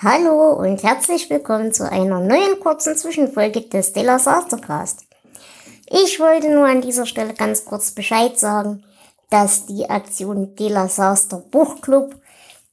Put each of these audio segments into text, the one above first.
Hallo und herzlich willkommen zu einer neuen kurzen Zwischenfolge des Della Sastercast. Ich wollte nur an dieser Stelle ganz kurz Bescheid sagen, dass die Aktion Della Saster Buchclub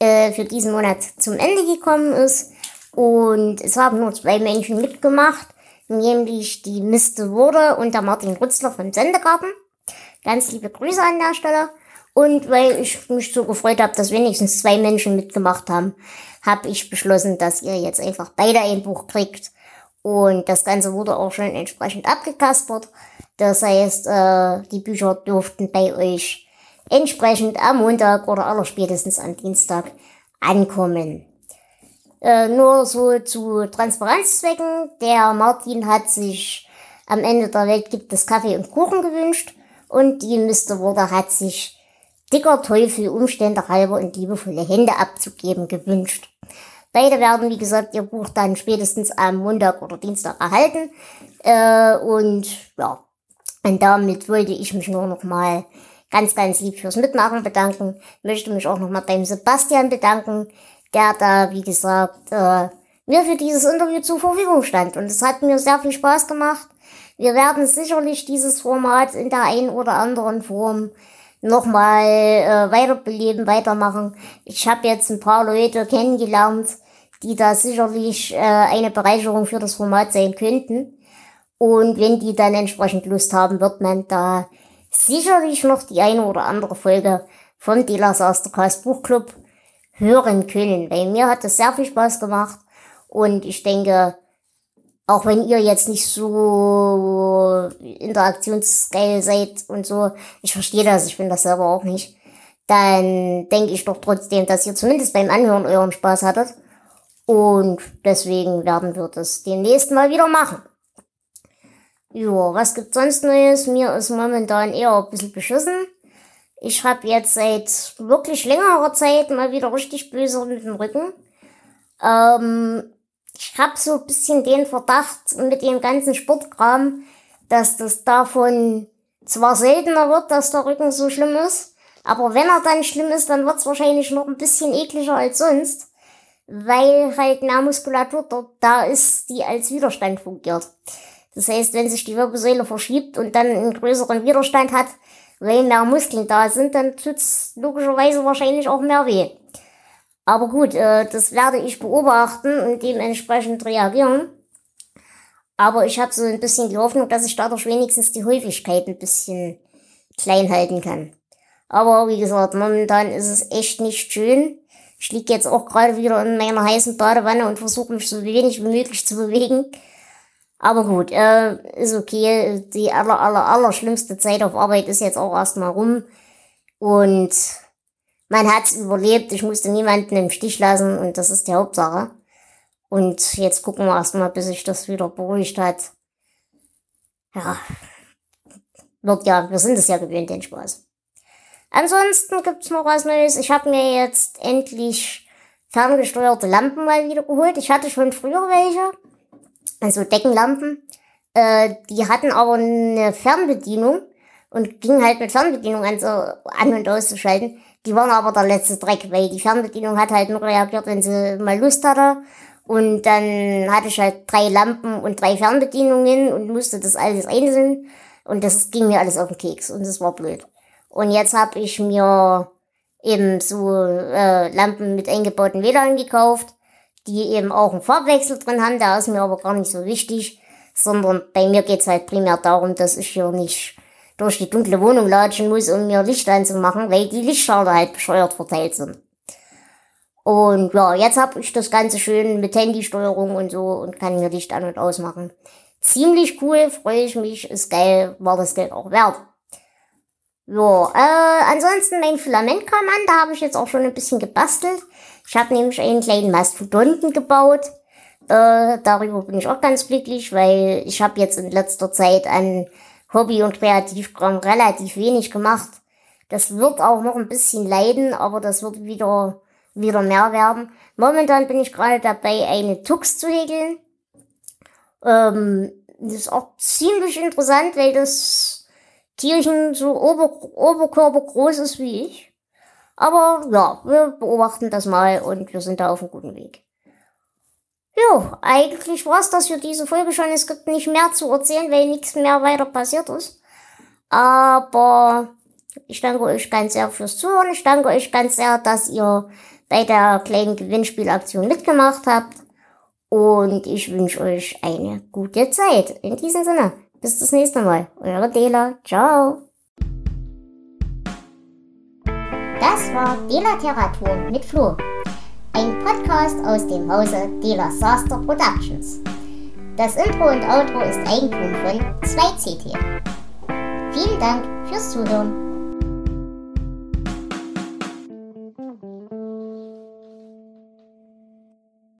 äh, für diesen Monat zum Ende gekommen ist und es haben nur zwei Menschen mitgemacht, nämlich die Miste Wurde und der Martin Rutzler vom Sendegarten. Ganz liebe Grüße an der Stelle. Und weil ich mich so gefreut habe, dass wenigstens zwei Menschen mitgemacht haben, habe ich beschlossen, dass ihr jetzt einfach beide ein Buch kriegt. Und das Ganze wurde auch schon entsprechend abgekaspert. Das heißt, äh, die Bücher durften bei euch entsprechend am Montag oder allerspätestens am Dienstag ankommen. Äh, nur so zu Transparenzzwecken. Der Martin hat sich am Ende der Welt gibt es Kaffee und Kuchen gewünscht und die Mr. Water hat sich dicker Teufel Umstände halber und liebevolle Hände abzugeben gewünscht. Beide werden, wie gesagt, ihr Buch dann spätestens am Montag oder Dienstag erhalten. Äh, und ja, und damit wollte ich mich nur noch mal ganz, ganz lieb fürs Mitmachen bedanken. Möchte mich auch noch mal beim Sebastian bedanken, der da, wie gesagt, äh, mir für dieses Interview zur Verfügung stand. Und es hat mir sehr viel Spaß gemacht. Wir werden sicherlich dieses Format in der einen oder anderen Form nochmal äh, weiterbeleben, weitermachen. Ich habe jetzt ein paar Leute kennengelernt, die da sicherlich äh, eine Bereicherung für das Format sein könnten. Und wenn die dann entsprechend Lust haben, wird man da sicherlich noch die eine oder andere Folge vom Delas Astercast Buchclub hören können. Weil mir hat das sehr viel Spaß gemacht. Und ich denke, auch wenn ihr jetzt nicht so interaktionsgeil seid und so, ich verstehe das, ich bin das selber auch nicht, dann denke ich doch trotzdem, dass ihr zumindest beim Anhören euren Spaß hattet. Und deswegen werden wir das demnächst mal wieder machen. Jo, was gibt's sonst Neues? Mir ist momentan eher ein bisschen beschissen. Ich habe jetzt seit wirklich längerer Zeit mal wieder richtig böse mit dem Rücken. Ähm, ich habe so ein bisschen den Verdacht mit dem ganzen Sportkram, dass das davon zwar seltener wird, dass der Rücken so schlimm ist, aber wenn er dann schlimm ist, dann wird's wahrscheinlich noch ein bisschen ekliger als sonst, weil halt mehr Muskulatur dort da ist, die als Widerstand fungiert. Das heißt, wenn sich die Wirbelsäule verschiebt und dann einen größeren Widerstand hat, weil mehr Muskeln da sind, dann tut's logischerweise wahrscheinlich auch mehr weh. Aber gut, äh, das werde ich beobachten und dementsprechend reagieren. Aber ich habe so ein bisschen die Hoffnung, dass ich dadurch wenigstens die Häufigkeit ein bisschen klein halten kann. Aber wie gesagt, momentan ist es echt nicht schön. Ich liege jetzt auch gerade wieder in meiner heißen Badewanne und versuche mich so wenig wie möglich zu bewegen. Aber gut, äh, ist okay. Die aller, aller, aller schlimmste Zeit auf Arbeit ist jetzt auch erstmal rum. Und man hat's überlebt. Ich musste niemanden im Stich lassen und das ist die Hauptsache. Und jetzt gucken wir erstmal, bis sich das wieder beruhigt hat. Ja. Wird ja, wir sind es ja gewöhnt, den Spaß. Ansonsten gibt's noch was Neues. Ich habe mir jetzt endlich ferngesteuerte Lampen mal wieder geholt. Ich hatte schon früher welche. Also Deckenlampen. Äh, die hatten aber eine Fernbedienung und gingen halt mit Fernbedienung an, so an und auszuschalten. Die waren aber der letzte Dreck, weil die Fernbedienung hat halt nur reagiert, wenn sie mal Lust hatte. Und dann hatte ich halt drei Lampen und drei Fernbedienungen und musste das alles einzeln. Und das ging mir alles auf den Keks und das war blöd. Und jetzt habe ich mir eben so äh, Lampen mit eingebauten WLAN gekauft, die eben auch einen Farbwechsel drin haben. Der ist mir aber gar nicht so wichtig, sondern bei mir geht's halt primär darum, dass ich hier nicht durch die dunkle Wohnung latschen muss, um mir Licht anzumachen, weil die Lichtschalter halt bescheuert verteilt sind. Und ja, jetzt habe ich das Ganze schön mit Handysteuerung und so und kann mir Licht an- und ausmachen. Ziemlich cool, freue ich mich, ist geil, war das Geld auch wert. Ja, äh, ansonsten mein Filament kam an, da habe ich jetzt auch schon ein bisschen gebastelt. Ich habe nämlich einen kleinen Mastodonten gebaut, Äh, darüber bin ich auch ganz glücklich, weil ich habe jetzt in letzter Zeit an Hobby- und Kreativkram relativ wenig gemacht. Das wird auch noch ein bisschen leiden, aber das wird wieder, wieder mehr werden. Momentan bin ich gerade dabei, eine Tux zu häkeln. Ähm, das ist auch ziemlich interessant, weil das Tierchen so Ober Oberkörper groß ist wie ich. Aber ja, wir beobachten das mal und wir sind da auf einem guten Weg. Jo, eigentlich war's das für diese Folge schon. Es gibt nicht mehr zu erzählen, weil nichts mehr weiter passiert ist. Aber ich danke euch ganz sehr fürs Zuhören. Ich danke euch ganz sehr, dass ihr bei der kleinen Gewinnspielaktion mitgemacht habt. Und ich wünsche euch eine gute Zeit. In diesem Sinne, bis das nächste Mal. Eure Dela. Ciao. Das war Dela Literatur mit Flo. Ein Podcast aus dem Hause Dela Saster Productions. Das Intro und Outro ist Eigentum von 2CT. Vielen Dank fürs Zuhören.